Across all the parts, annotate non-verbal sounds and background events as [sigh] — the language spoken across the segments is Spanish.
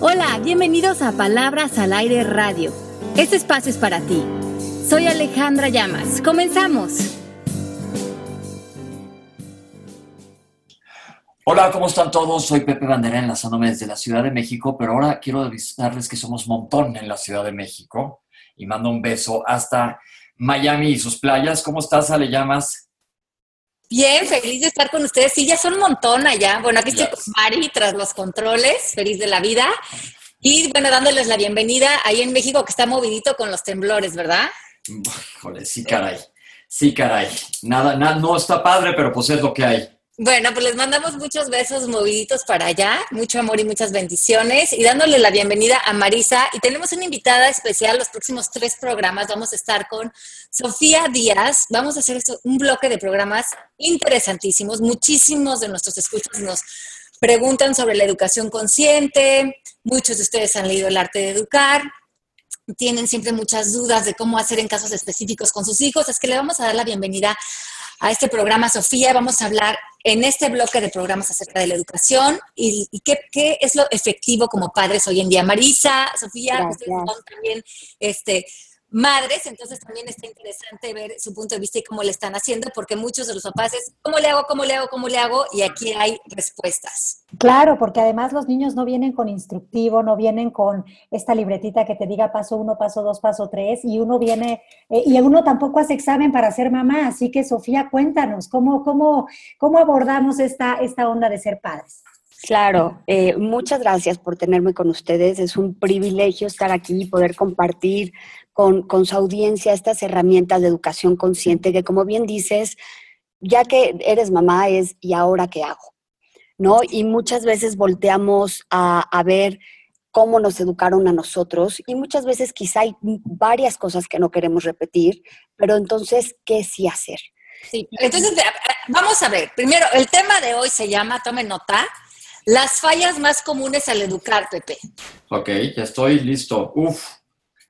Hola, bienvenidos a Palabras al Aire Radio. Este espacio es para ti. Soy Alejandra Llamas. Comenzamos. Hola, ¿cómo están todos? Soy Pepe Bandera enlazándome desde la Ciudad de México, pero ahora quiero avisarles que somos montón en la Ciudad de México y mando un beso hasta Miami y sus playas. ¿Cómo estás, Ale Llamas? Bien, feliz de estar con ustedes. Sí, ya son un montón allá. Bueno, aquí estoy con Mari tras los controles, feliz de la vida. Y bueno, dándoles la bienvenida ahí en México que está movidito con los temblores, ¿verdad? Sí, caray. Sí, caray. Nada, nada, no está padre, pero pues es lo que hay. Bueno, pues les mandamos muchos besos moviditos para allá, mucho amor y muchas bendiciones y dándole la bienvenida a Marisa. Y tenemos una invitada especial, los próximos tres programas vamos a estar con Sofía Díaz. Vamos a hacer un bloque de programas interesantísimos. Muchísimos de nuestros escuchas nos preguntan sobre la educación consciente, muchos de ustedes han leído El arte de educar, tienen siempre muchas dudas de cómo hacer en casos específicos con sus hijos, es que le vamos a dar la bienvenida a este programa, Sofía. Vamos a hablar en este bloque de programas acerca de la educación y, qué, qué, es lo efectivo como padres hoy en día. Marisa, Sofía, ustedes son también este, madres, entonces también está interesante ver su punto de vista y cómo le están haciendo, porque muchos de los papás es, ¿cómo le hago, cómo le hago, cómo le hago? Y aquí hay respuestas. Claro, porque además los niños no vienen con instructivo, no vienen con esta libretita que te diga paso uno, paso dos, paso tres, y uno viene, eh, y uno tampoco hace examen para ser mamá, así que Sofía, cuéntanos, ¿cómo, cómo, cómo abordamos esta, esta onda de ser padres? Claro, eh, muchas gracias por tenerme con ustedes. Es un privilegio estar aquí y poder compartir con, con, su audiencia estas herramientas de educación consciente que, como bien dices, ya que eres mamá es ¿y ahora qué hago? ¿No? Y muchas veces volteamos a, a ver cómo nos educaron a nosotros y muchas veces quizá hay varias cosas que no queremos repetir, pero entonces, ¿qué sí hacer? Sí, entonces vamos a ver, primero, el tema de hoy se llama, tome nota, las fallas más comunes al educar, Pepe. Ok, ya estoy listo. Uf.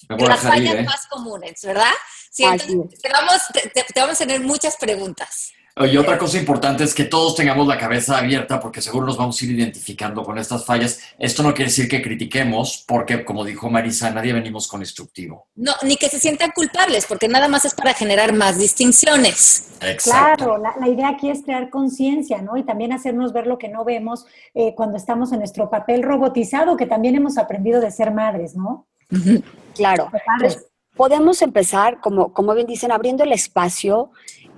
Las fallas ¿eh? más comunes, ¿verdad? Sí, entonces te vamos, te vamos a tener muchas preguntas. Y otra cosa importante es que todos tengamos la cabeza abierta porque seguro nos vamos a ir identificando con estas fallas. Esto no quiere decir que critiquemos porque, como dijo Marisa, nadie venimos con instructivo. No, ni que se sientan culpables porque nada más es para generar más distinciones. Exacto. Claro, la, idea aquí es crear conciencia, ¿no? Y también hacernos ver lo que no vemos eh, cuando estamos en nuestro papel robotizado, que también hemos aprendido de ser madres, ¿no? Claro. Pues, podemos empezar, como, como bien dicen, abriendo el espacio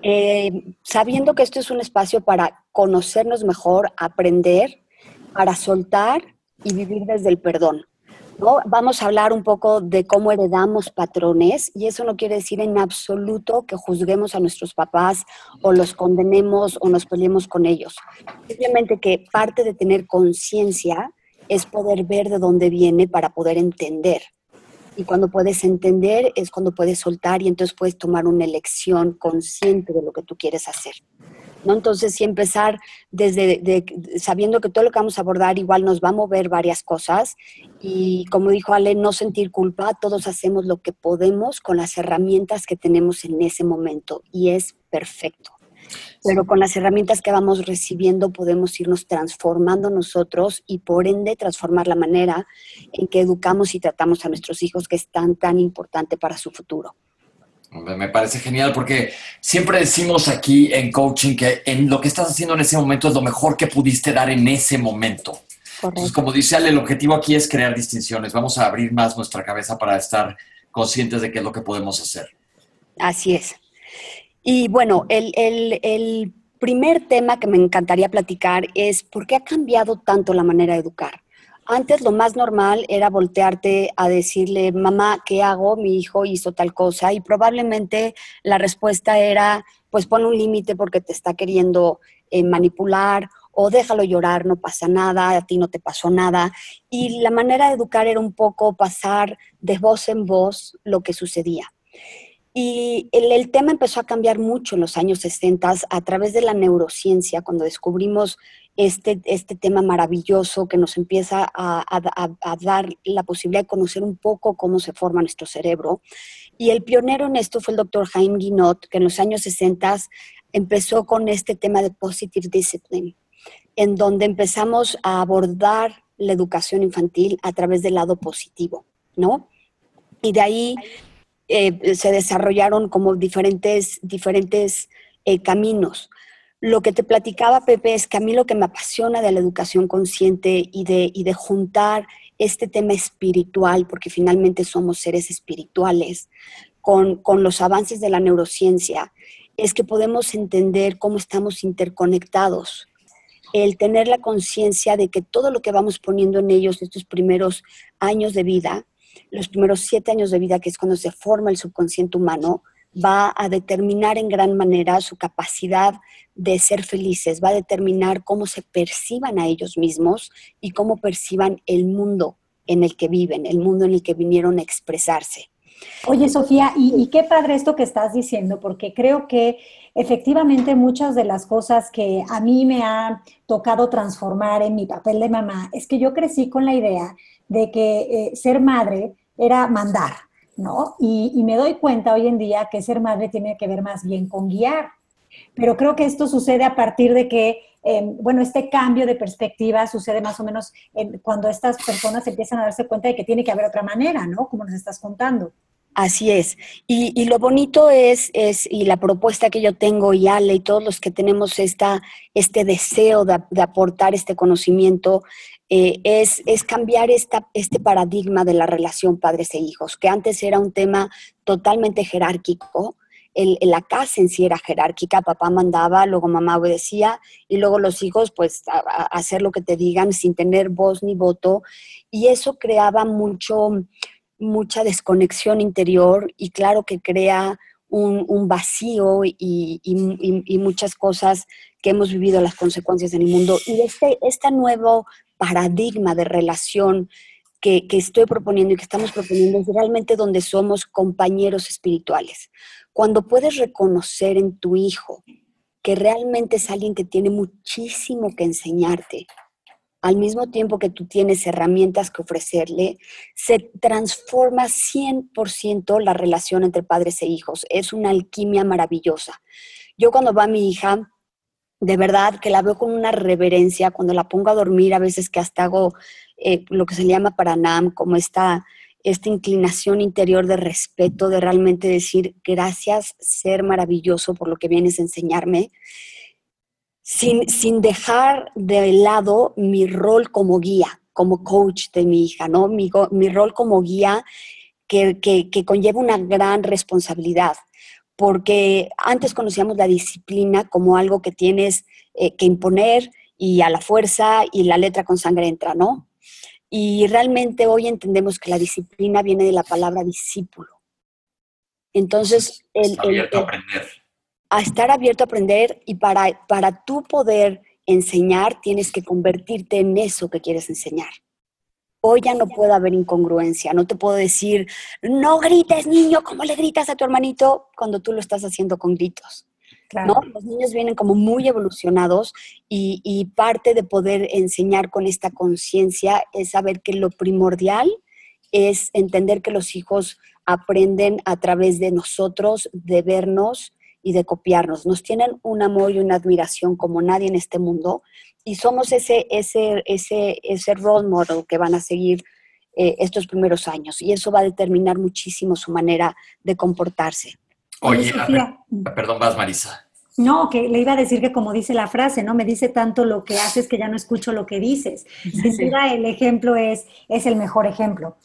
eh, sabiendo que esto es un espacio para conocernos mejor, aprender, para soltar y vivir desde el perdón. ¿no? Vamos a hablar un poco de cómo heredamos patrones y eso no quiere decir en absoluto que juzguemos a nuestros papás o los condenemos o nos peleemos con ellos. Simplemente que parte de tener conciencia es poder ver de dónde viene para poder entender. Y cuando puedes entender es cuando puedes soltar y entonces puedes tomar una elección consciente de lo que tú quieres hacer. ¿no? Entonces, sí empezar desde sabiendo que todo lo que vamos a abordar igual nos va a mover varias cosas y como dijo Ale, no sentir culpa, todos hacemos lo que podemos con las herramientas que tenemos en ese momento y es perfecto pero con las herramientas que vamos recibiendo podemos irnos transformando nosotros y por ende transformar la manera en que educamos y tratamos a nuestros hijos, que es tan, tan importante para su futuro. Me parece genial porque siempre decimos aquí en coaching que en lo que estás haciendo en ese momento es lo mejor que pudiste dar en ese momento. Entonces, como dice Ale, el objetivo aquí es crear distinciones. Vamos a abrir más nuestra cabeza para estar conscientes de qué es lo que podemos hacer. Así es. Y bueno, el, primer tema que me encantaría platicar es por qué ha cambiado tanto la manera de educar. Antes lo más normal era voltearte a decirle, mamá, ¿qué hago? Mi hijo hizo tal cosa y probablemente la respuesta era, pues pon un límite porque te está queriendo eh, manipular o déjalo llorar, no pasa nada, a ti no te pasó nada. Y la manera de educar era un poco pasar de voz en voz lo que sucedía. Y el, tema empezó a cambiar mucho en los años 60 a través de la neurociencia, cuando descubrimos este, este tema maravilloso que nos empieza a, dar la posibilidad de conocer un poco cómo se forma nuestro cerebro. Y el pionero en esto fue el doctor Jaime Guinot, que en los años 60 empezó con este tema de positive discipline, en donde empezamos a abordar la educación infantil a través del lado positivo, ¿no? Y de ahí eh, se desarrollaron como diferentes, diferentes eh, caminos. Lo que te platicaba, Pepe, es que a mí lo que me apasiona de la educación consciente y de, y de juntar este tema espiritual, porque finalmente somos seres espirituales, con, con los avances de la neurociencia, es que podemos entender cómo estamos interconectados. El tener la conciencia de que todo lo que vamos poniendo en ellos estos primeros años de vida, los primeros siete años de vida, que es cuando se forma el subconsciente humano, va a determinar en gran manera su capacidad de ser felices, va a determinar cómo se perciban a ellos mismos y cómo perciban el mundo en el que viven, el mundo en el que vinieron a expresarse. Oye, Sofía, y, qué padre esto que estás diciendo, porque creo que efectivamente muchas de las cosas que a mí me ha tocado transformar en mi papel de mamá es que yo crecí con la idea de que eh, ser madre era mandar, ¿no? Y, me doy cuenta hoy en día que ser madre tiene que ver más bien con guiar. Pero creo que esto sucede a partir de que, em, bueno, este cambio de perspectiva sucede más o menos cuando estas personas empiezan a darse cuenta de que tiene que haber otra manera, ¿no? Como nos estás contando. Así es. Y, lo bonito es, es, y la propuesta que yo tengo y Ale y todos los que tenemos esta, este deseo de, aportar este conocimiento, eh, es, es, cambiar esta, este paradigma de la relación padres e hijos, que antes era un tema totalmente jerárquico. El, la casa en sí era jerárquica, papá mandaba, luego mamá obedecía y luego los hijos pues hacer lo que te digan sin tener voz ni voto. Y eso creaba mucho mucha desconexión interior y claro que crea un, vacío y, muchas cosas que hemos vivido las consecuencias en el mundo. Y este, este nuevo paradigma de relación que, que, estoy proponiendo y que estamos proponiendo es realmente donde somos compañeros espirituales. Cuando puedes reconocer en tu hijo que realmente es alguien que tiene muchísimo que enseñarte, al mismo tiempo que tú tienes herramientas que ofrecerle, se transforma 100% la relación entre padres e hijos. Es una alquimia maravillosa. Yo cuando va mi hija, de verdad que la veo con una reverencia, cuando la pongo a dormir, a veces que hasta hago eh, lo que se llama paranam, como esta, esta inclinación interior de respeto, de realmente decir gracias, ser maravilloso por lo que vienes a enseñarme sin, dejar de lado mi rol como guía, como coach de mi hija, ¿no? Mi, mi rol como guía que, conlleva una gran responsabilidad, porque antes conocíamos la disciplina como algo que tienes eh, que imponer y a la fuerza y la letra con sangre entra, ¿no? Y realmente hoy entendemos que la disciplina viene de la palabra discípulo. Entonces, el, el, aprender a estar abierto a aprender y para, para tú poder enseñar tienes que convertirte en eso que quieres enseñar. Hoy ya no puede haber incongruencia, no te puedo decir, no grites niño, ¿cómo le gritas a tu hermanito cuando tú lo estás haciendo con gritos? ¿no? Los niños vienen como muy evolucionados y, y parte de poder enseñar con esta conciencia es saber que lo primordial es entender que los hijos aprenden a través de nosotros, de vernos, y de copiarnos. Nos tienen un amor y una admiración como nadie en este mundo y somos ese, ese, ese, ese role model que van a seguir eh, estos primeros años y eso va a determinar muchísimo su manera de comportarse. Oye, perdón, vas Marisa. No, que le iba a decir que como dice la frase, ¿no? Me dice tanto lo que haces que ya no escucho lo que dices. Sin duda el ejemplo es, es el mejor ejemplo.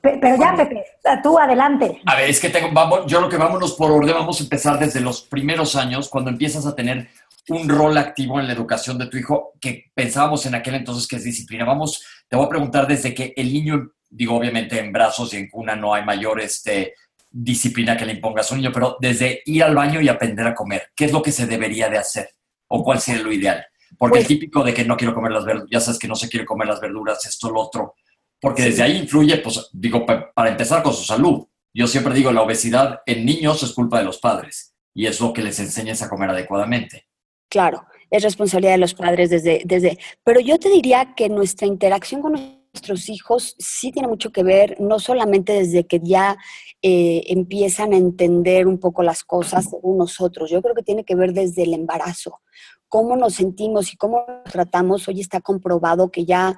Pero ya, Pepe, tú adelante. A ver, es que tengo, vamos, yo lo que vámonos por orden, vamos a empezar desde los primeros años, cuando empiezas a tener un rol activo en la educación de tu hijo, que pensábamos en aquel entonces que es disciplina. Vamos, te voy a preguntar desde que el niño, digo, obviamente en brazos y en cuna no hay mayor este, disciplina que le impongas a un niño, pero desde ir al baño y aprender a comer, ¿qué es lo que se debería de hacer? ¿O cuál sería lo ideal? Porque el pues típico de que no quiero comer las verduras, ya sabes que no se quiere comer las verduras, esto, lo otro porque desde ahí influye, pues digo, para empezar con su salud. Yo siempre digo, la obesidad en niños es culpa de los padres y es lo que les enseñes a comer adecuadamente. Claro, es responsabilidad de los padres desde, desde, pero yo te diría que nuestra interacción con nuestros hijos sí tiene mucho que ver, no solamente desde que ya eh, empiezan a entender un poco las cosas según nosotros, yo creo que tiene que ver desde el embarazo, cómo nos sentimos y cómo nos tratamos. Hoy está comprobado que ya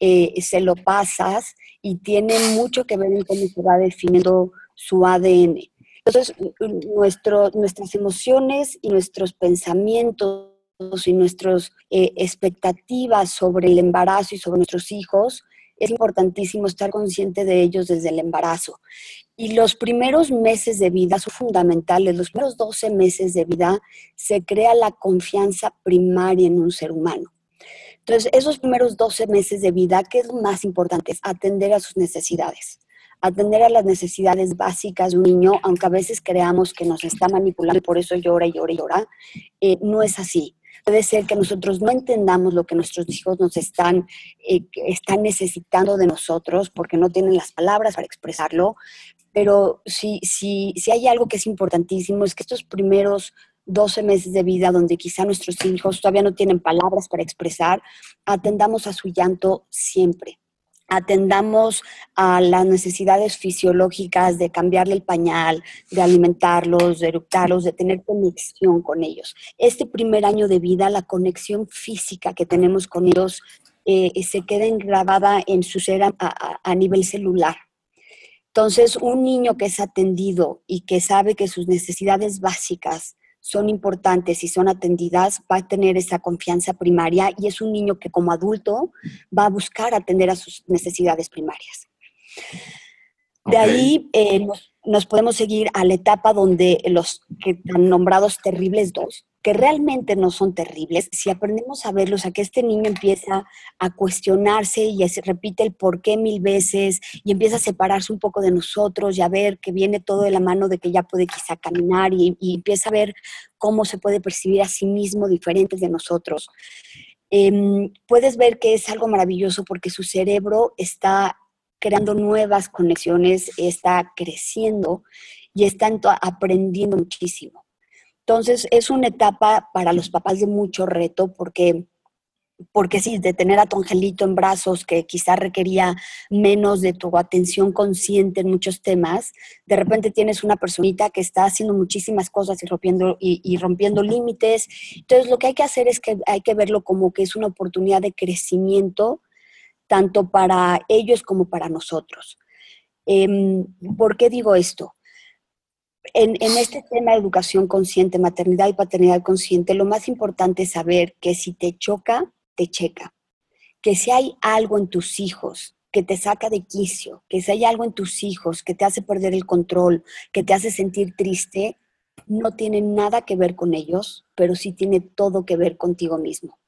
eh, se lo pasas y tiene mucho que ver en cómo se va definiendo su ADN. Entonces, nuestro, nuestras emociones y nuestros pensamientos y nuestras eh, expectativas sobre el embarazo y sobre nuestros hijos, es importantísimo estar consciente de ellos desde el embarazo. Y los primeros meses de vida son fundamentales. Los primeros 12 meses de vida se crea la confianza primaria en un ser humano. Entonces, esos primeros 12 meses de vida, ¿qué es lo más importante? Es atender a sus necesidades. Atender a las necesidades básicas de un niño, aunque a veces creamos que nos está manipulando y por eso llora y llora y llora, eh, no es así. Puede ser que nosotros no entendamos lo que nuestros hijos nos están, eh, están necesitando de nosotros porque no tienen las palabras para expresarlo, pero si, si, si hay algo que es importantísimo es que estos primeros 12 meses de vida donde quizá nuestros hijos todavía no tienen palabras para expresar, atendamos a su llanto siempre atendamos a las necesidades fisiológicas de cambiarle el pañal, de alimentarlos, de eructarlos, de tener conexión con ellos. Este primer año de vida, la conexión física que tenemos con ellos eh, se queda grabada en su ser a nivel celular. Entonces, un niño que es atendido y que sabe que sus necesidades básicas son importantes y son atendidas, va a tener esa confianza primaria y es un niño que como adulto va a buscar atender a sus necesidades primarias. De ahí eh, nos, podemos seguir a la etapa donde los que han nombrados terribles dos, que realmente no son terribles, si aprendemos a verlos, a que este niño empieza a cuestionarse y repite el por qué mil veces y empieza a separarse un poco de nosotros y a ver que viene todo de la mano de que ya puede quizá caminar y, empieza a ver cómo se puede percibir a sí mismo diferente de nosotros. Em, puedes ver que es algo maravilloso porque su cerebro está creando nuevas conexiones, está creciendo y está aprendiendo muchísimo. Entonces, es una etapa para los papás de mucho reto porque porque sí, de tener a tu angelito en brazos, que quizá requería menos de tu atención consciente en muchos temas, de repente tienes una personita que está haciendo muchísimas cosas y rompiendo, y, rompiendo límites. Entonces, lo que hay que hacer es que hay que verlo como que es una oportunidad de crecimiento, tanto para ellos como para nosotros. Em, ¿Por qué digo esto? En, este tema de educación consciente, maternidad y paternidad consciente, lo más importante es saber que si te choca, te checa. Que si hay algo en tus hijos que te saca de quicio, que si hay algo en tus hijos que te hace perder el control, que te hace sentir triste, no tiene nada que ver con ellos, pero sí tiene todo que ver contigo mismo.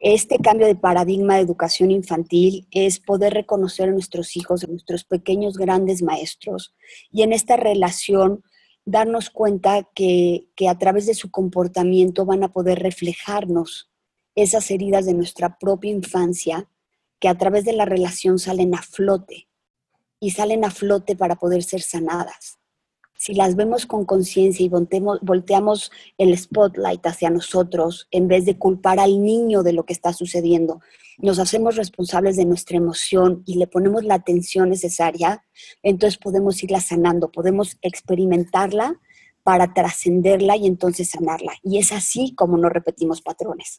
Este cambio de paradigma de educación infantil es poder reconocer a nuestros hijos, a nuestros pequeños grandes maestros y en esta relación darnos cuenta que, a través de su comportamiento van a poder reflejarnos esas heridas de nuestra propia infancia que a través de la relación salen a flote y salen a flote para poder ser sanadas si las vemos con conciencia y volteamos, el spotlight hacia nosotros, en vez de culpar al niño de lo que está sucediendo, nos hacemos responsables de nuestra emoción y le ponemos la atención necesaria, entonces podemos irla sanando, podemos experimentarla para trascenderla y entonces sanarla. Y es así como no repetimos patrones.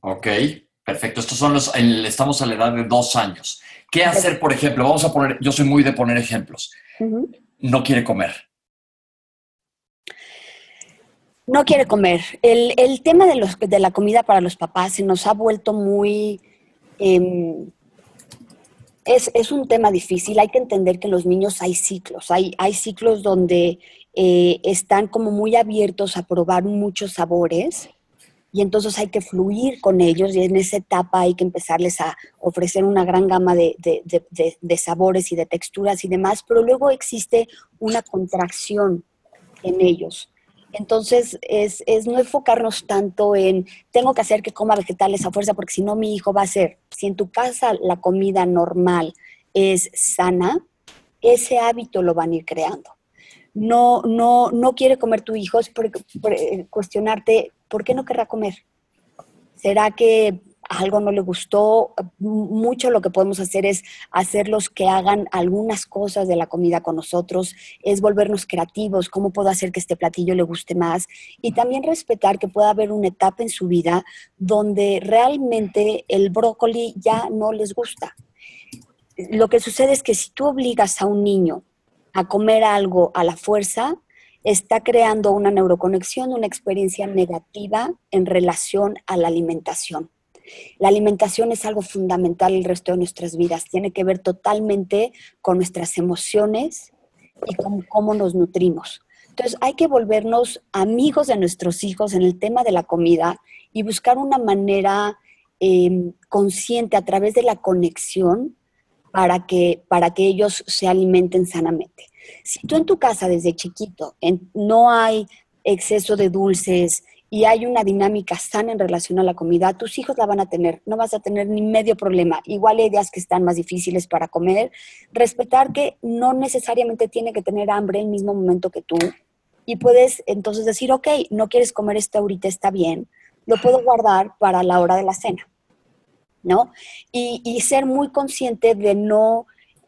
Ok, perfecto. Estos son los, estamos a la edad de dos años. ¿Qué hacer, por ejemplo? Vamos a poner, yo soy muy de poner ejemplos no quiere comer? No quiere comer. El, tema de, los, de, la comida para los papás se nos ha vuelto muy... Em, es, un tema difícil. Hay que entender que en los niños hay ciclos. Hay, hay ciclos donde eh, están como muy abiertos a probar muchos sabores y entonces hay que fluir con ellos y en esa etapa hay que empezarles a ofrecer una gran gama de, sabores y de texturas y demás, pero luego existe una contracción en ellos. Entonces, es, es, no enfocarnos tanto en, tengo que hacer que coma vegetales a fuerza, porque si no mi hijo va a ser, si en tu casa la comida normal es sana, ese hábito lo van a ir creando. No, no, no quiere comer tu hijo, es eh, cuestionarte ¿por qué no querrá comer? ¿Será que algo no le gustó, mucho lo que podemos hacer es hacerlos que hagan algunas cosas de la comida con nosotros, es volvernos creativos, cómo puedo hacer que este platillo le guste más y también respetar que pueda haber una etapa en su vida donde realmente el brócoli ya no les gusta. Lo que sucede es que si tú obligas a un niño a comer algo a la fuerza, está creando una neuroconexión, una experiencia negativa en relación a la alimentación. La alimentación es algo fundamental el resto de nuestras vidas. Tiene que ver totalmente con nuestras emociones y con cómo nos nutrimos. Entonces hay que volvernos amigos de nuestros hijos en el tema de la comida y buscar una manera em, consciente a través de la conexión para que, para que ellos se alimenten sanamente. Si tú en tu casa desde chiquito no hay exceso de dulces, y hay una dinámica sana en relación a la comida, tus hijos la van a tener, no vas a tener ni medio problema. Igual hay ideas que están más difíciles para comer, respetar que no necesariamente tiene que tener hambre el mismo momento que tú y puedes entonces decir, ok, no quieres comer esto ahorita, está bien, lo puedo guardar para la hora de la cena, ¿no? Y, ser muy consciente de no,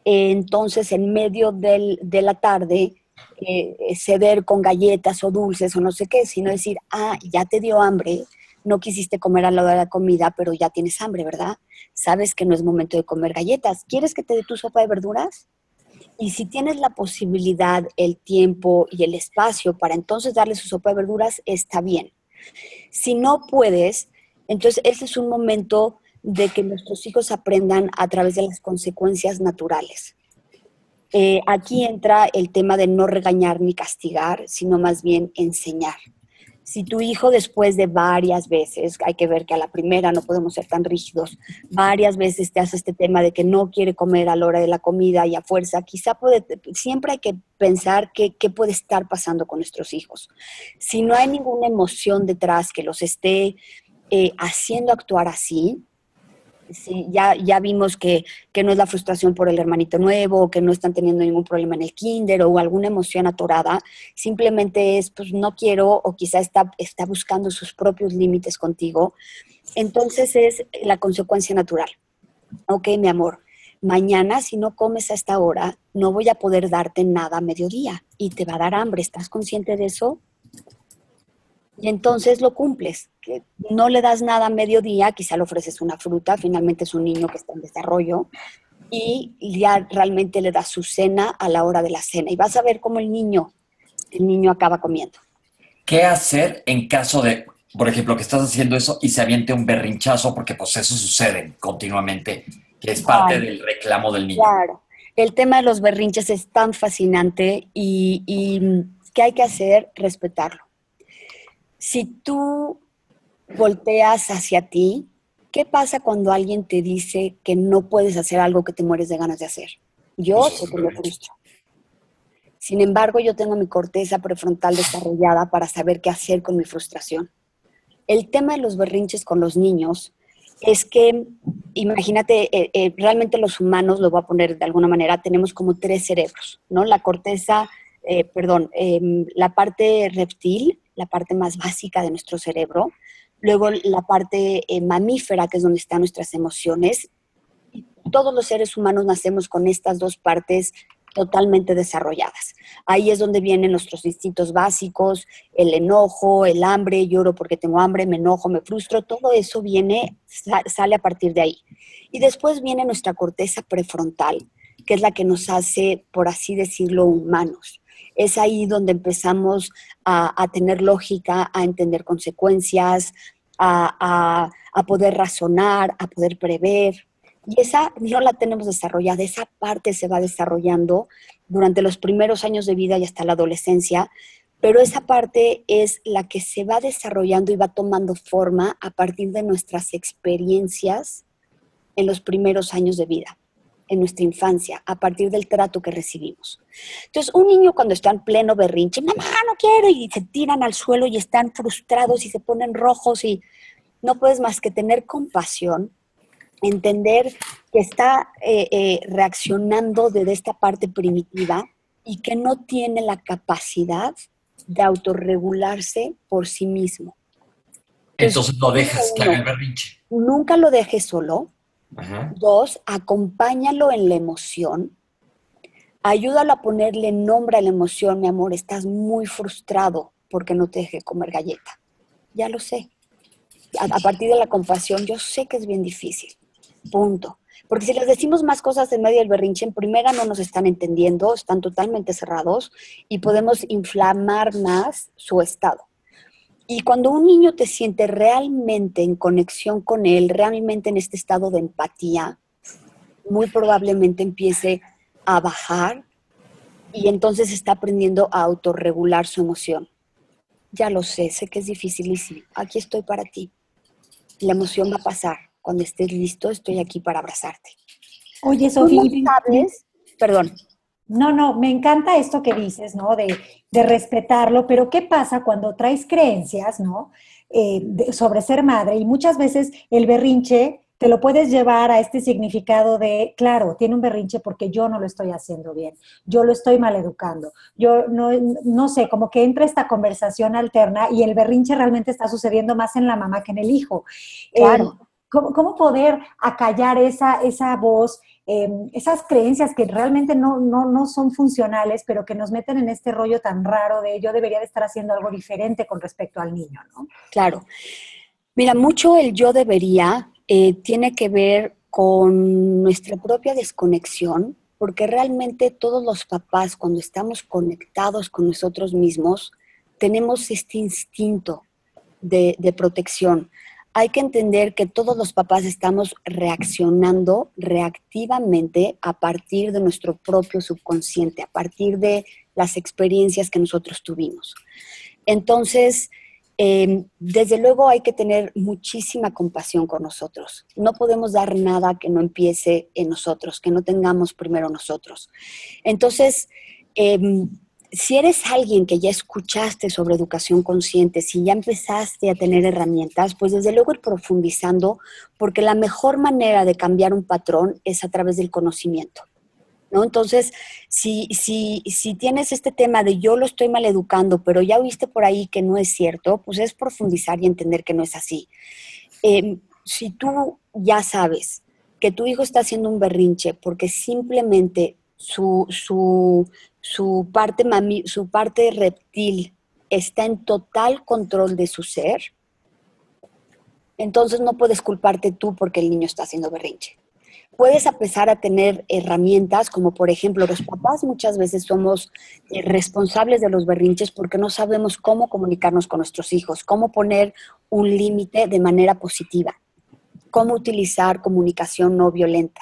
entonces, en medio del, de la tarde, eh, ceder con galletas o dulces o no sé qué, sino decir, ah, ya te dio hambre, no quisiste comer a la hora de la comida, pero ya tienes hambre, ¿verdad? Sabes que no es momento de comer galletas. ¿Quieres que te dé tu sopa de verduras? Y si tienes la posibilidad, el tiempo y el espacio para entonces darle su sopa de verduras, está bien. Si no puedes, entonces ese es un momento de que nuestros hijos aprendan a través de las consecuencias naturales. Eh, aquí entra el tema de no regañar ni castigar, sino más bien enseñar. Si tu hijo después de varias veces, hay que ver que a la primera no podemos ser tan rígidos, varias veces te hace este tema de que no quiere comer a la hora de la comida y a fuerza, quizá puede, siempre hay que pensar qué puede estar pasando con nuestros hijos. Si no hay ninguna emoción detrás que los esté eh, haciendo actuar así, Sí, ya, ya vimos que, no es la frustración por el hermanito nuevo, que no están teniendo ningún problema en el kinder o alguna emoción atorada, simplemente es, pues no quiero o quizá está, está buscando sus propios límites contigo. Entonces es la consecuencia natural. Ok, mi amor, mañana si no comes a esta hora, no voy a poder darte nada a mediodía y te va a dar hambre. ¿Estás consciente de eso? Y entonces lo cumples. Que no le das nada a mediodía, quizá le ofreces una fruta, finalmente es un niño que está en desarrollo, y ya realmente le das su cena a la hora de la cena. Y vas a ver cómo el niño, el niño acaba comiendo. ¿Qué hacer en caso de, por ejemplo, que estás haciendo eso y se aviente un berrinchazo? Porque pues eso sucede continuamente, que es parte del reclamo del niño. Claro. El tema de los berrinches es tan fascinante y, y ¿qué hay que hacer? Respetarlo si tú volteas hacia ti, ¿qué pasa cuando alguien te dice que no puedes hacer algo que te mueres de ganas de hacer? Yo sé que me frustro. Sin embargo, yo tengo mi corteza prefrontal desarrollada para saber qué hacer con mi frustración. El tema de los berrinches con los niños es que, imagínate, eh, eh, realmente los humanos, lo voy a poner de alguna manera, tenemos como tres cerebros, ¿no? La corteza, eh, perdón, em, la parte reptil, la parte más básica de nuestro cerebro, luego la parte eh, mamífera, que es donde están nuestras emociones. Todos los seres humanos nacemos con estas dos partes totalmente desarrolladas. Ahí es donde vienen nuestros instintos básicos, el enojo, el hambre, lloro porque tengo hambre, me enojo, me frustro, todo eso viene, sale a partir de ahí. Y después viene nuestra corteza prefrontal, que es la que nos hace, por así decirlo, humanos es ahí donde empezamos a, tener lógica, a entender consecuencias, a, poder razonar, a poder prever. Y esa no la tenemos desarrollada, esa parte se va desarrollando durante los primeros años de vida y hasta la adolescencia, pero esa parte es la que se va desarrollando y va tomando forma a partir de nuestras experiencias en los primeros años de vida en nuestra infancia a partir del trato que recibimos. Entonces, un niño cuando está en pleno berrinche, mamá, no quiero, y se tiran al suelo y están frustrados y se ponen rojos y no puedes más que tener compasión, entender que está eh, eh, reaccionando desde esta parte primitiva y que no tiene la capacidad de autorregularse por sí mismo. Entonces no dejas que haga el berrinche nunca lo dejes solo. Dos, acompáñalo en la emoción. Ayúdalo a ponerle nombre a la emoción, mi amor. Estás muy frustrado porque no te deje comer galleta. Ya lo sé. A, partir de la compasión, yo sé que es bien difícil. Punto. Porque si les decimos más cosas en medio del berrinche, en primera no nos están entendiendo, están totalmente cerrados y podemos inflamar más su estado. Y cuando un niño te siente realmente en conexión con él, realmente en este estado de empatía, muy probablemente empiece a bajar y entonces está aprendiendo a autorregular su emoción. Ya lo sé, sé que es dificilísimo. Aquí estoy para ti. La emoción va a pasar. Cuando estés listo, estoy aquí para abrazarte. Oye, Sofía, ¿sabes? Perdón. No, no, me encanta esto que dices, ¿no? De, respetarlo, pero ¿qué pasa cuando traes creencias, ¿no? Eh, sobre ser madre y muchas veces el berrinche te lo puedes llevar a este significado de, claro, tiene un berrinche porque yo no lo estoy haciendo bien, yo lo estoy maleducando, yo no, no sé, como que entra esta conversación alterna y el berrinche realmente está sucediendo más en la mamá que en el hijo. Claro. Eh, ¿cómo, poder acallar esa, esa voz, em, esas creencias que realmente no, no, no son funcionales, pero que nos meten en este rollo tan raro de yo debería de estar haciendo algo diferente con respecto al niño, ¿no? Claro. Mira, mucho el yo debería eh, tiene que ver con nuestra propia desconexión, porque realmente todos los papás, cuando estamos conectados con nosotros mismos, tenemos este instinto de, de protección. Hay que entender que todos los papás estamos reaccionando reactivamente a partir de nuestro propio subconsciente, a partir de las experiencias que nosotros tuvimos. Entonces, Em, desde luego hay que tener muchísima compasión con nosotros. No podemos dar nada que no empiece en nosotros, que no tengamos primero nosotros. Entonces, em, si eres alguien que ya escuchaste sobre educación consciente, si ya empezaste a tener herramientas, pues desde luego ir profundizando, porque la mejor manera de cambiar un patrón es a través del conocimiento. ¿no? Entonces, si, si, si tienes este tema de yo lo estoy mal educando, pero ya oíste por ahí que no es cierto, pues es profundizar y entender que no es así. Em, si tú ya sabes que tu hijo está haciendo un berrinche porque simplemente su, su, su, parte, mami, su parte reptil está en total control de su ser, entonces no puedes culparte tú porque el niño está haciendo berrinche puedes empezar a tener herramientas como por ejemplo los papás muchas veces somos eh, responsables de los berrinches porque no sabemos cómo comunicarnos con nuestros hijos, cómo poner un límite de manera positiva, cómo utilizar comunicación no violenta.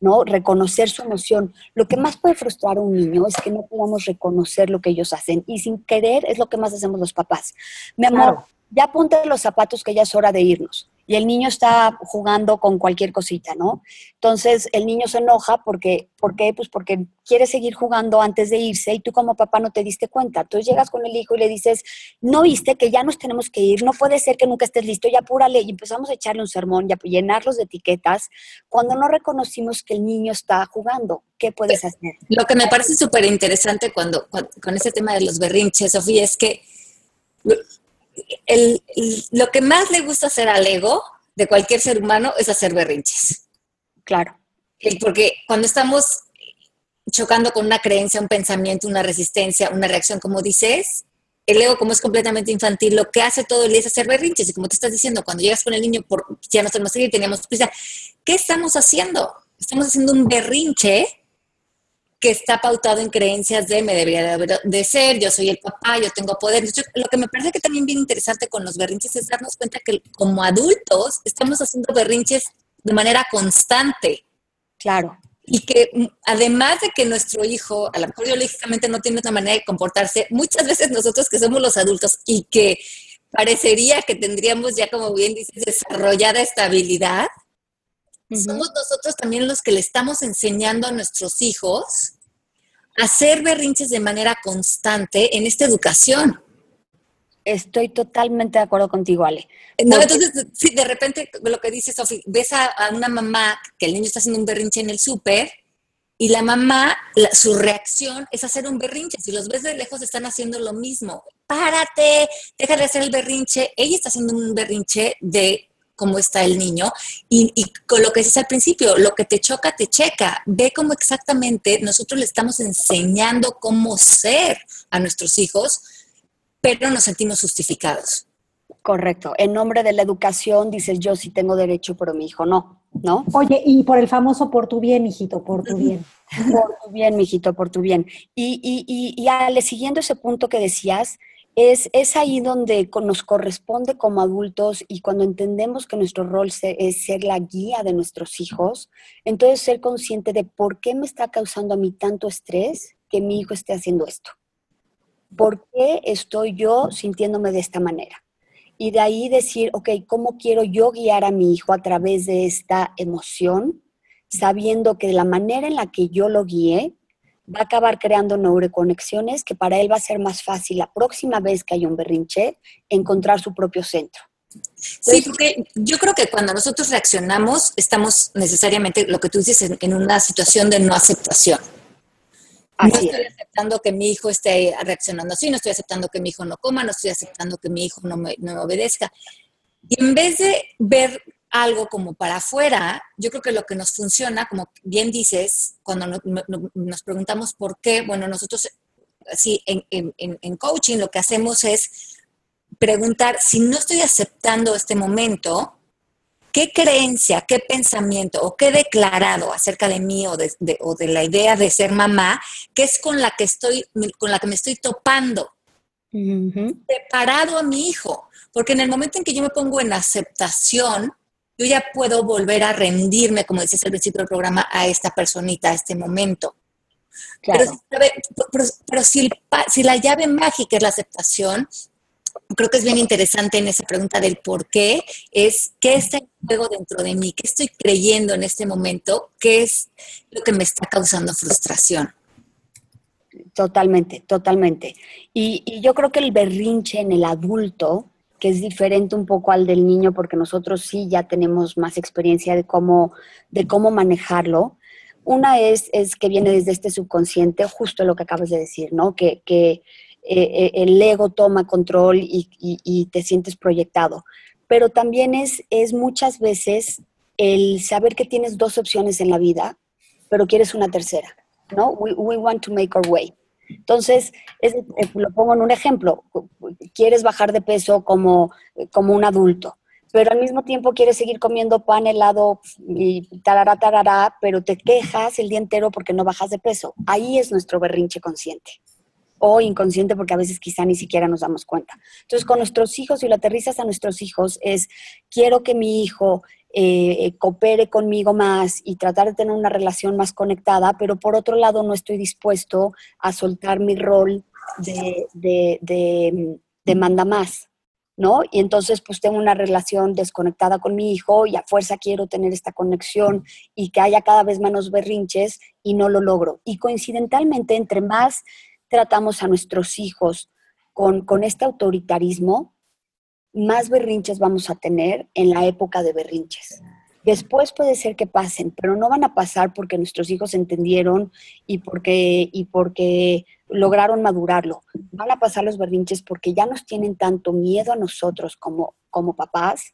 ¿No? Reconocer su emoción. Lo que más puede frustrar a un niño es que no podamos reconocer lo que ellos hacen y sin querer es lo que más hacemos los papás. Mi amor, ya ponte los zapatos que ya es hora de irnos y el niño está jugando con cualquier cosita, ¿no? Entonces el niño se enoja porque, ¿por qué? Pues porque quiere seguir jugando antes de irse y tú como papá no te diste cuenta. Entonces llegas con el hijo y le dices, no viste que ya nos tenemos que ir, no puede ser que nunca estés listo, ya apúrale. Y empezamos a echarle un sermón y a llenarlos de etiquetas cuando no reconocimos que el niño está jugando. ¿Qué puedes hacer? Lo que me parece súper interesante cuando, con ese tema de los berrinches, Sofía, es que lo que más le gusta hacer al ego de cualquier ser humano es hacer berrinches. Claro. Porque cuando estamos chocando con una creencia, un pensamiento, una resistencia, una reacción, como dices, el ego, como es completamente infantil, lo que hace todo el día es hacer berrinches. Y como te estás diciendo, cuando llegas con el niño, por, ya no tenemos que ir, teníamos prisa, ¿qué estamos haciendo? Estamos haciendo un berrinche que está pautado en creencias de me debería de, ser, yo soy el papá, yo tengo poder. lo que me parece que también bien interesante con los berrinches es darnos cuenta que como adultos estamos haciendo berrinches de manera constante. Claro. Y que mm, además de que nuestro hijo, a lo mejor biológicamente no tiene otra manera de comportarse, muchas veces nosotros que somos los adultos y que parecería que tendríamos ya, como bien dices, desarrollada estabilidad, somos nosotros también los que le estamos enseñando a nuestros hijos a hacer berrinches de manera constante en esta educación. Estoy totalmente de acuerdo contigo, Ale. No, entonces, si de repente lo que dice Sofi, ves a, una mamá que el niño está haciendo un berrinche en el súper y la mamá, su reacción es hacer un berrinche. Si los ves de lejos, están haciendo lo mismo. Párate, deja de hacer el berrinche. Ella está haciendo un berrinche de cómo está el niño y, y, con lo que dices al principio, lo que te choca, te checa. Ve cómo exactamente nosotros le estamos enseñando cómo ser a nuestros hijos, pero nos sentimos justificados. Correcto. En nombre de la educación dices yo sí tengo derecho, pero mi hijo no, ¿no? Oye, y por el famoso por tu bien, hijito, por tu bien. [laughs] por tu bien, mijito, por tu bien. Y, y, y, y Ale, siguiendo ese punto que decías, es, ahí donde nos corresponde como adultos y cuando entendemos que nuestro rol es ser la guía de nuestros hijos, entonces ser consciente de por qué me está causando a mí tanto estrés que mi hijo esté haciendo esto. ¿Por qué estoy yo sintiéndome de esta manera? y de ahí decir, ok, ¿cómo quiero yo guiar a mi hijo a través de esta emoción, sabiendo que la manera en la que yo lo guíe, va a acabar creando neuroconexiones que para él va a ser más fácil la próxima vez que haya un berrinche encontrar su propio centro. Sí, porque yo creo que cuando nosotros reaccionamos estamos necesariamente, lo que tú dices, en, una situación de no aceptación no estoy aceptando que mi hijo esté reaccionando así, no estoy aceptando que mi hijo no coma, no estoy aceptando que mi hijo no me, obedezca. Y en vez de ver algo como para afuera, yo creo que lo que nos funciona, como bien dices, cuando nos preguntamos por qué, bueno, nosotros, sí, en, en, coaching lo que hacemos es preguntar, si no estoy aceptando este momento, ¿qué creencia, qué pensamiento o qué declarado acerca de mí o de, la idea de ser mamá, que es con la que estoy, con la que me estoy topando? Preparado a mi hijo, porque en el momento en que yo me pongo en aceptación, yo ya puedo volver a rendirme, como decías al principio del programa, a esta personita, a este momento. Pero, si, si la llave mágica es la aceptación, creo que es bien interesante en esa pregunta del por qué, es qué está en juego dentro de mí, qué estoy creyendo en este momento, qué es lo que me está causando frustración. Totalmente, totalmente. Y, yo creo que el berrinche en el adulto, que es diferente un poco al del niño, porque nosotros sí ya tenemos más experiencia de cómo, de cómo manejarlo. Una es, es que viene desde este subconsciente, justo lo que acabas de decir, ¿no? Que, que eh, eh, el ego toma control y, te sientes proyectado. Pero también es, es muchas veces el saber que tienes dos opciones en la vida, pero quieres una tercera, ¿no? We, want to make our way. Entonces, eh, lo pongo en un ejemplo, quieres bajar de peso como, como un adulto, pero al mismo tiempo quieres seguir comiendo pan, helado y tarará, tarará, pero te quejas el día entero porque no bajas de peso. Ahí es nuestro berrinche consciente o inconsciente porque a veces quizá ni siquiera nos damos cuenta. Entonces, con nuestros hijos, si lo aterrizas a nuestros hijos, es quiero que mi hijo eh, coopere conmigo más y tratar de tener una relación más conectada, pero por otro lado no estoy dispuesto a soltar mi rol de, de, de, de manda más. ¿no? Y entonces pues tengo una relación desconectada con mi hijo y a fuerza quiero tener esta conexión y que haya cada vez menos berrinches y no lo logro. Y coincidentalmente, entre más tratamos a nuestros hijos con, con este autoritarismo, más berrinches vamos a tener en la época de berrinches. Después puede ser que pasen, pero no van a pasar porque nuestros hijos entendieron y porque, y porque lograron madurarlo. Van a pasar los berrinches porque ya nos tienen tanto miedo a nosotros como, como papás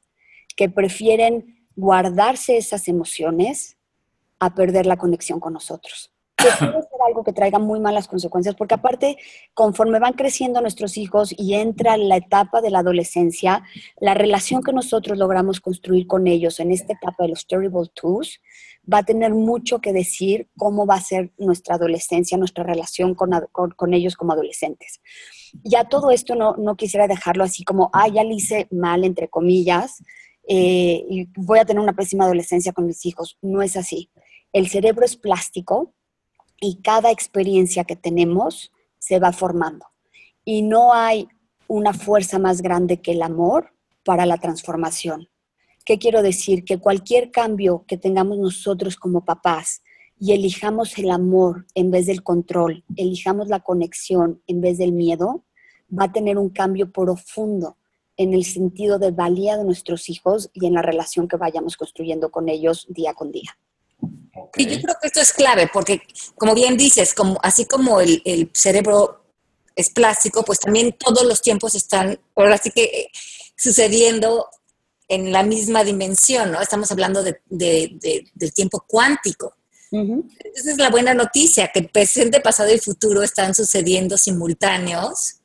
que prefieren guardarse esas emociones a perder la conexión con nosotros que puede ser algo que traiga muy malas consecuencias, porque aparte, conforme van creciendo nuestros hijos y entra la etapa de la adolescencia, la relación que nosotros logramos construir con ellos en esta etapa de los terrible twos va a tener mucho que decir cómo va a ser nuestra adolescencia, nuestra relación con, con, ellos como adolescentes. Ya todo esto no, no, quisiera dejarlo así como, ah, ya le hice mal, entre comillas, eh, y voy a tener una pésima adolescencia con mis hijos. No es así. El cerebro es plástico y cada experiencia que tenemos se va formando. Y no hay una fuerza más grande que el amor para la transformación. ¿Qué quiero decir? Que cualquier cambio que tengamos nosotros como papás y elijamos el amor en vez del control, elijamos la conexión en vez del miedo, va a tener un cambio profundo en el sentido de valía de nuestros hijos y en la relación que vayamos construyendo con ellos día con día. Y yo creo que esto es clave, porque como bien dices, como, así como el, el, cerebro es plástico, pues también todos los tiempos están, ahora sí que eh, sucediendo en la misma dimensión, ¿no? Estamos hablando de, del tiempo cuántico. Esa es la buena noticia, que el presente, pasado y futuro están sucediendo simultáneos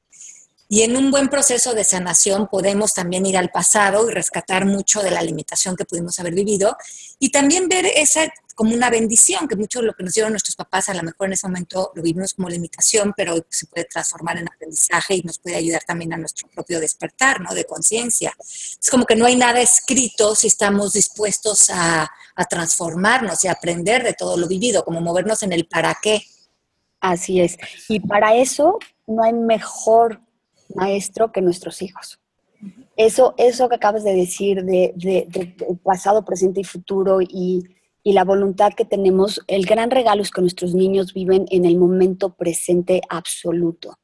y en un buen proceso de sanación podemos también ir al pasado y rescatar mucho de la limitación que pudimos haber vivido y también ver esa como una bendición, que mucho de lo que nos dieron nuestros papás a lo mejor en ese momento lo vivimos como limitación, pero se puede transformar en aprendizaje y nos puede ayudar también a nuestro propio despertar, ¿no? De conciencia. Es como que no hay nada escrito si estamos dispuestos a, a transformarnos y aprender de todo lo vivido, como movernos en el para qué. Así es. Y para eso no hay mejor maestro que nuestros hijos. Eso, eso que acabas de decir de, pasado, presente y futuro y, y, la voluntad que tenemos, el gran regalo es que nuestros niños viven en el momento presente absoluto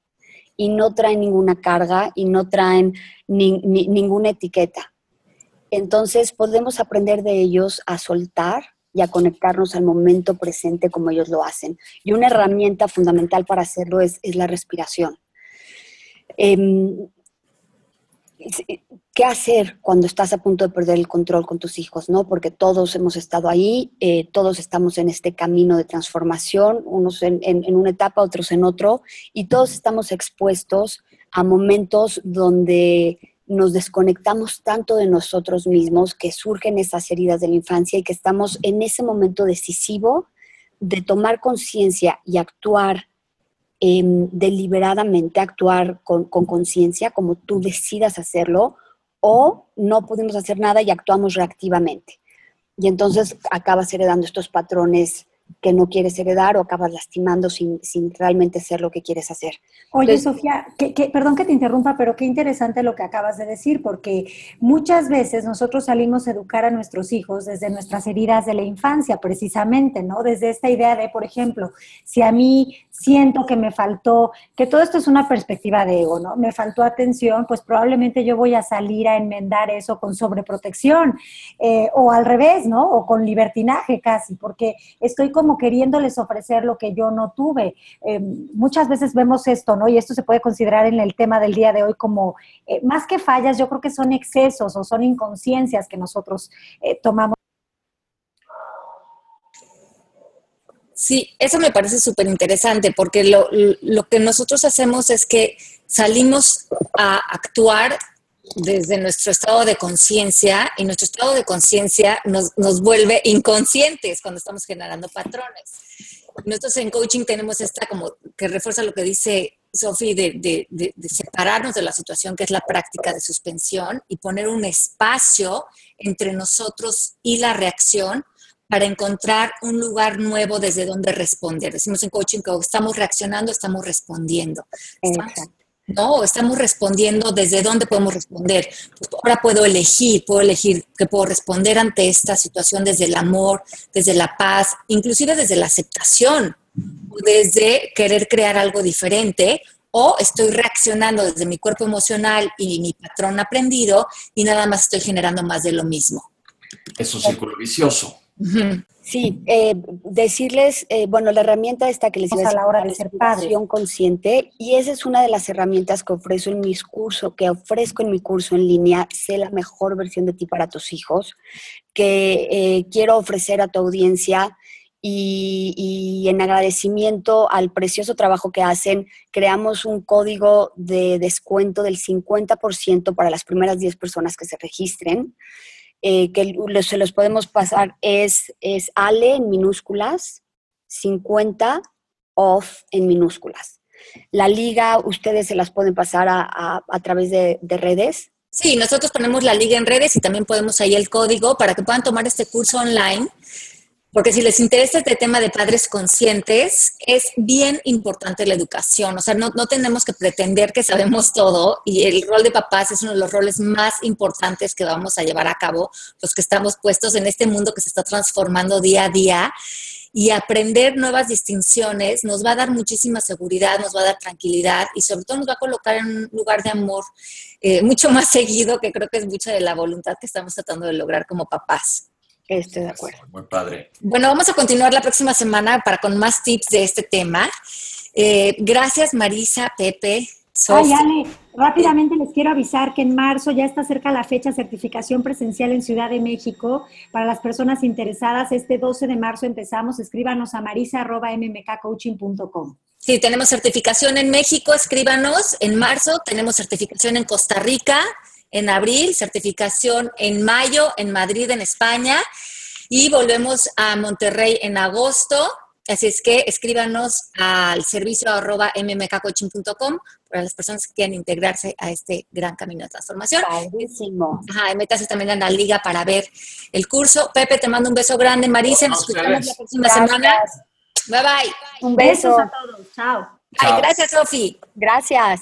y no traen ninguna carga y no traen ninguna etiqueta. Entonces podemos aprender de ellos a soltar y a conectarnos al momento presente como ellos lo hacen. Y una herramienta fundamental para hacerlo es la respiración. Em, ¿Qué hacer cuando estás a punto de perder el control con tus hijos? ¿no? Porque todos hemos estado ahí, eh, todos estamos en este camino de transformación, unos en, una etapa, otros en otro, y todos estamos expuestos a momentos donde nos desconectamos tanto de nosotros mismos, que surgen esas heridas de la infancia y que estamos en ese momento decisivo de tomar conciencia y actuar Em, deliberadamente actuar con conciencia, como tú decidas hacerlo, o no podemos hacer nada y actuamos reactivamente. Y entonces acabas heredando estos patrones que no quieres heredar o acabas lastimando sin, sin realmente ser lo que quieres hacer. Oye, Sofía, que, perdón que te interrumpa, pero qué interesante lo que acabas de decir, porque muchas veces nosotros salimos a educar a nuestros hijos desde nuestras heridas de la infancia, precisamente, ¿no? Desde esta idea de, por ejemplo, si a mí siento que me faltó, que todo esto es una perspectiva de ego, ¿no? Me faltó atención, pues probablemente yo voy a salir a enmendar eso con sobreprotección, eh, o al revés, ¿no? O con libertinaje casi, porque estoy como queriéndoles ofrecer lo que yo no tuve. Eh, muchas veces vemos esto, ¿no? Y esto se puede considerar en el tema del día de hoy como, eh, más que fallas, yo creo que son excesos o son inconsciencias que nosotros eh, tomamos. Sí, eso me parece súper interesante porque lo, lo que nosotros hacemos es que salimos a actuar desde nuestro estado de conciencia y nuestro estado de conciencia nos, nos, vuelve inconscientes cuando estamos generando patrones. Nosotros en coaching tenemos esta como que refuerza lo que dice Sofi de, de, de, de, separarnos de la situación que es la práctica de suspensión y poner un espacio entre nosotros y la reacción para encontrar un lugar nuevo desde donde responder. Decimos en coaching que estamos reaccionando, estamos respondiendo. Estamos ¿no? Estamos respondiendo desde dónde podemos responder. Pues ahora puedo elegir, puedo elegir que puedo responder ante esta situación desde el amor, desde la paz, inclusive desde la aceptación, desde querer crear algo diferente, o estoy reaccionando desde mi cuerpo emocional y mi patrón aprendido y nada más estoy generando más de lo mismo. Es un círculo vicioso. Sí, eh, decirles, eh, bueno, la herramienta esta que les iba a, la hora de ser padre. consciente, y esa es una de las herramientas que ofrezco en mis cursos, que ofrezco en mi curso en línea, sé la mejor versión de ti para tus hijos, que eh, quiero ofrecer a tu audiencia y, y, en agradecimiento al precioso trabajo que hacen, creamos un código de descuento del 50% para las primeras 10 personas que se registren. Eh, que se los podemos pasar es, es Ale en minúsculas, 50 off en minúsculas. La liga, ustedes se las pueden pasar a, a, través de, de redes. Sí, nosotros ponemos la liga en redes y también podemos ahí el código para que puedan tomar este curso online porque si les interesa este tema de padres conscientes, es bien importante la educación. O sea, no, no, tenemos que pretender que sabemos todo y el rol de papás es uno de los roles más importantes que vamos a llevar a cabo, los que estamos puestos en este mundo que se está transformando día a día. Y aprender nuevas distinciones nos va a dar muchísima seguridad, nos va a dar tranquilidad y sobre todo nos va a colocar en un lugar de amor eh, mucho más [laughs] seguido, que creo que es mucha de la voluntad que estamos tratando de lograr como papás. Estoy de acuerdo. Muy padre. Bueno, vamos a continuar la próxima semana para con más tips de este tema. Eh, gracias Marisa, Pepe, Ay, Ale, rápidamente les quiero avisar que en marzo ya está cerca la fecha certificación presencial en Ciudad de México. Para las personas interesadas, este 12 de marzo empezamos. Escríbanos a marisa.mmkcoaching.com. Sí, tenemos certificación en México, escríbanos. En marzo tenemos certificación en Costa Rica, en abril, certificación en mayo, en Madrid, en España. Y volvemos a Monterrey en agosto Así es que escríbanos al servicio arroba mmkcoaching.com para las personas que quieran integrarse a este gran camino de transformación. Padrísimo. Ajá, y métase también en la liga para ver el curso. Pepe, te mando un beso grande. Marisa, nos escuchamos la próxima semana. Bye bye. Un beso a todos. Chao. Ay, gracias, Sofi. Gracias.